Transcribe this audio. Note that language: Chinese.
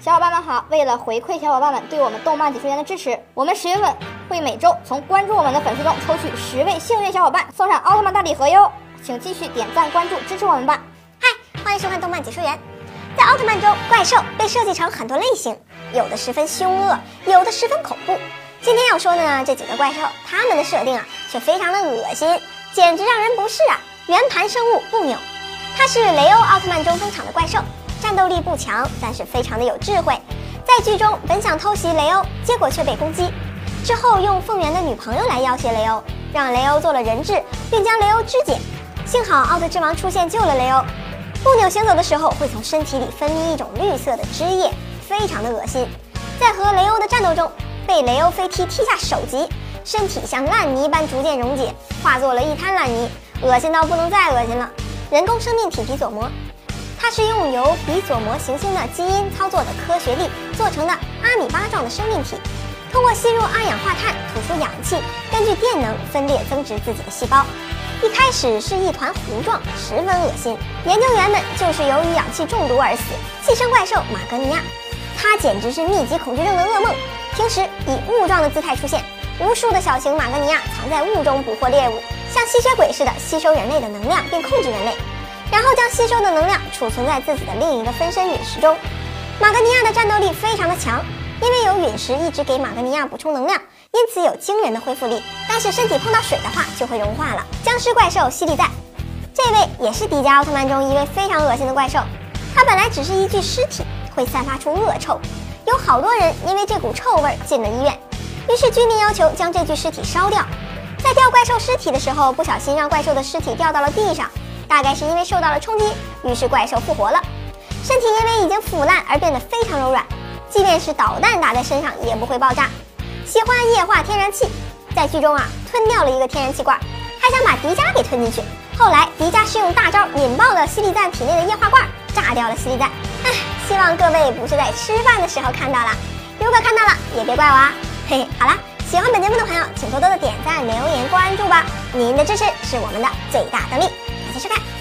小伙伴们好！为了回馈小伙伴们对我们动漫解说员的支持，我们十月份会每周从关注我们的粉丝中抽取十位幸运小伙伴，送上奥特曼大礼盒哟！请继续点赞关注支持我们吧！嗨，欢迎收看动漫解说员。在奥特曼中，怪兽被设计成很多类型，有的十分凶恶，有的十分恐怖。今天要说的呢，这几个怪兽，它们的设定啊，却非常的恶心，简直让人不适啊！圆盘生物布纽，它是雷欧奥特曼中登场的怪兽。战斗力不强，但是非常的有智慧。在剧中，本想偷袭雷欧，结果却被攻击。之后用凤元的女朋友来要挟雷欧，让雷欧做了人质，并将雷欧肢解。幸好奥特之王出现救了雷欧。布纽行走的时候会从身体里分泌一种绿色的汁液，非常的恶心。在和雷欧的战斗中，被雷欧飞踢踢下首级，身体像烂泥般逐渐溶解，化作了一滩烂泥，恶心到不能再恶心了。人工生命体皮佐魔。它是用由比佐摩行星的基因操作的科学力做成的阿米巴状的生命体，通过吸入二氧化碳吐出氧气，根据电能分裂增殖自己的细胞。一开始是一团糊状，十分恶心。研究员们就是由于氧气中毒而死。寄生怪兽马格尼亚，它简直是密集恐惧症的噩梦。平时以雾状的姿态出现，无数的小型马格尼亚藏在雾中捕获猎物，像吸血鬼似的吸收人类的能量并控制人类。然后将吸收的能量储存在自己的另一个分身陨石中。马格尼亚的战斗力非常的强，因为有陨石一直给马格尼亚补充能量，因此有惊人的恢复力。但是身体碰到水的话就会融化了。僵尸怪兽西利赞，这位也是迪迦奥特曼中一位非常恶心的怪兽。他本来只是一具尸体，会散发出恶臭，有好多人因为这股臭味进了医院。于是居民要求将这具尸体烧掉。在吊怪兽尸体的时候，不小心让怪兽的尸体掉到了地上。大概是因为受到了冲击，于是怪兽复活了，身体因为已经腐烂而变得非常柔软，即便是导弹打在身上也不会爆炸。喜欢液化天然气，在剧中啊吞掉了一个天然气罐，还想把迪迦给吞进去。后来迪迦是用大招引爆了西利蛋体内的液化罐，炸掉了西利蛋。唉，希望各位不是在吃饭的时候看到了，如果看到了也别怪我啊。嘿嘿，好了，喜欢本节目的朋友请多多的点赞、留言、关注吧，您的支持是我们的最大动力。收看